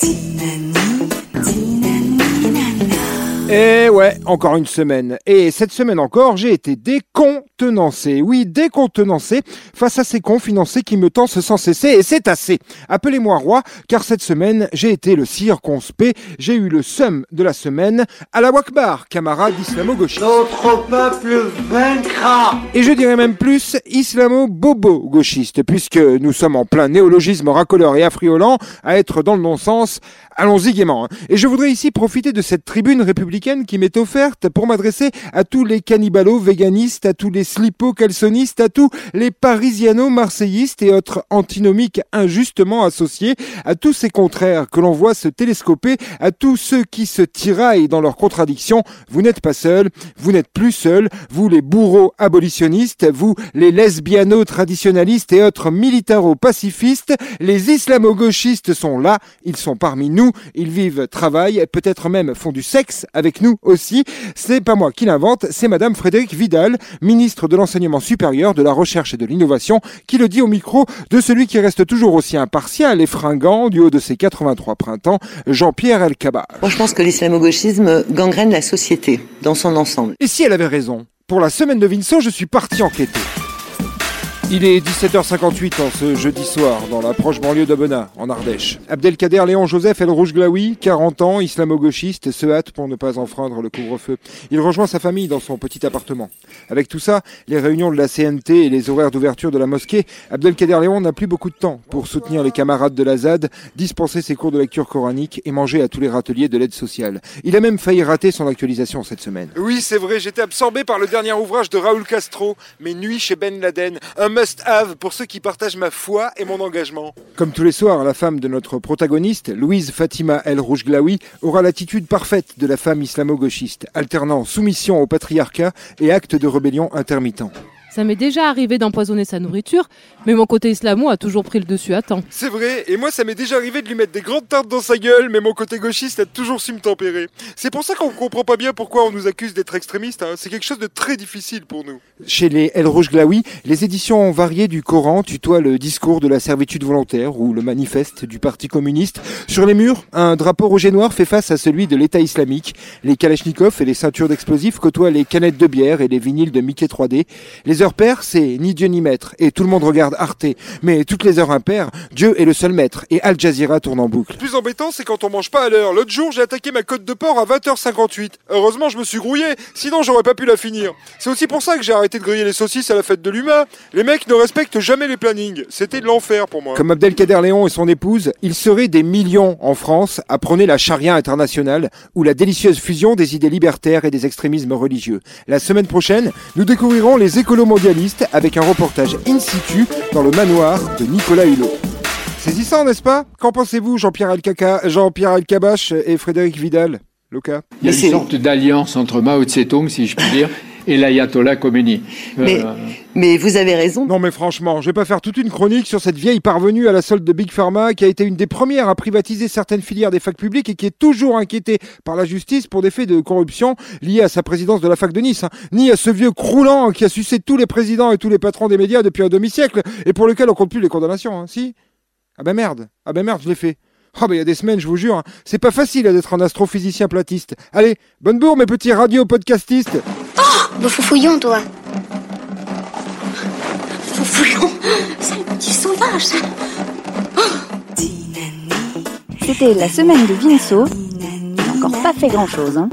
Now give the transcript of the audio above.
济南你济南 Et ouais, encore une semaine. Et cette semaine encore, j'ai été décontenancé. Oui, décontenancé face à ces cons financés qui me tensent sans cesser. Et c'est assez. Appelez-moi roi, car cette semaine, j'ai été le circonspect. J'ai eu le seum de la semaine à la Wakbar, camarade islamo-gauchiste. Notre peuple vaincra Et je dirais même plus islamo-bobo-gauchiste, puisque nous sommes en plein néologisme racoleur et affriolant, à être dans le non-sens. Allons-y gaiement. hein. Et je voudrais ici profiter de cette tribune républicaine qui m'est offerte pour m'adresser à tous les cannibalos véganistes, à tous les slipo-calsonistes, à tous les parisiano-marseillistes et autres antinomiques injustement associés, à tous ces contraires que l'on voit se télescoper, à tous ceux qui se tiraillent dans leurs contradictions. Vous n'êtes pas seuls, vous n'êtes plus seuls, vous les bourreaux abolitionnistes, vous les lesbiano-traditionalistes et autres militaro-pacifistes, les islamo-gauchistes sont là, ils sont parmi nous, ils vivent, travaillent, peut-être même font du sexe avec nous aussi. C'est pas moi qui l'invente, c'est madame Frédéric Vidal, ministre de l'enseignement supérieur, de la recherche et de l'innovation, qui le dit au micro de celui qui reste toujours aussi impartial et fringant du haut de ses 83 printemps, Jean-Pierre Elkabach. Moi, je pense que l'islamo-gauchisme gangrène la société dans son ensemble. Et si elle avait raison? Pour la semaine de Vincent, je suis parti enquêter. Il est 17h58 en ce jeudi soir, dans la proche banlieue d'Abena, en Ardèche. Abdelkader Léon Joseph El Rouge Glaoui, 40 ans, islamo-gauchiste, se hâte pour ne pas enfreindre le couvre-feu. Il rejoint sa famille dans son petit appartement. Avec tout ça, les réunions de la CNT et les horaires d'ouverture de la mosquée, Abdelkader Léon n'a plus beaucoup de temps pour soutenir les camarades de la ZAD, dispenser ses cours de lecture coranique et manger à tous les râteliers de l'aide sociale. Il a même failli rater son actualisation cette semaine. Oui, c'est vrai, j'étais absorbé par le dernier ouvrage de Raoul Castro, Mes nuits chez Ben Laden, must-have pour ceux qui partagent ma foi et mon engagement. Comme tous les soirs, la femme de notre protagoniste, Louise Fatima El Rouge Glaoui, aura l'attitude parfaite de la femme islamo-gauchiste, alternant soumission au patriarcat et acte de rébellion intermittent. Ça m'est déjà arrivé d'empoisonner sa nourriture, mais mon côté islamo a toujours pris le dessus à temps. C'est vrai, et moi ça m'est déjà arrivé de lui mettre des grandes tartes dans sa gueule, mais mon côté gauchiste a toujours su me tempérer. C'est pour ça qu'on comprend pas bien pourquoi on nous accuse d'être extrémistes, hein. c'est quelque chose de très difficile pour nous. Chez les El Rouge Glaoui, les éditions variées du Coran tutoient le discours de la servitude volontaire ou le manifeste du Parti communiste. Sur les murs, un drapeau rouge et noir fait face à celui de l'État islamique. Les kalachnikovs et les ceintures d'explosifs côtoient les canettes de bière et les vinyles de Mickey 3D. Les heures paires, c'est ni Dieu ni maître, et tout le monde regarde Arte. Mais toutes les heures impaires, Dieu est le seul maître, et Al Jazeera tourne en boucle. Plus embêtant, c'est quand on mange pas à l'heure. L'autre jour, j'ai attaqué ma côte de porc à 20h58. Heureusement, je me suis grouillé, sinon j'aurais pas pu la finir. C'est aussi pour ça que j'ai arrêté de griller les saucisses à la fête de l'humain. Les mecs ne respectent jamais les plannings. C'était de l'enfer pour moi. Comme Abdelkader Léon et son épouse, il serait des millions en France à prôner la charia internationale ou la délicieuse fusion des idées libertaires et des extrémismes religieux. La semaine prochaine, nous découvrirons les écolos mondialistes avec un reportage in situ dans le manoir de Nicolas Hulot. Saisissant, n'est-ce pas? Qu'en pensez-vous, Jean-Pierre Alcaca, Jean-Pierre Alcabache et Frédéric Vidal? Luca Il y a une sorte d'alliance entre Mao Tse-tung, si je puis dire, et l'ayatollah Khomeini. Mais, Euh, mais vous avez raison. Non mais franchement, je vais pas faire toute une chronique sur cette vieille parvenue à la solde de Big Pharma qui a été une des premières à privatiser certaines filières des facs publiques et qui est toujours inquiétée par la justice pour des faits de corruption liés à sa présidence de la fac de Nice, hein. ni à ce vieux croulant qui a sucé tous les présidents et tous les patrons des médias depuis un demi-siècle et pour lequel on compte plus les condamnations, hein. si? Ah ben merde, ah ben merde, je l'ai fait. Ah ben il y a des semaines, je vous jure, hein. c'est pas facile d'être un astrophysicien platiste. Allez, bonne bourre mes petits radio-podcastistes Bah, foufouillon, toi. Foufouillon, sale petit sauvage, ça. C'était la semaine de Vinceau. Il n'a encore pas fait grand-chose. Hein.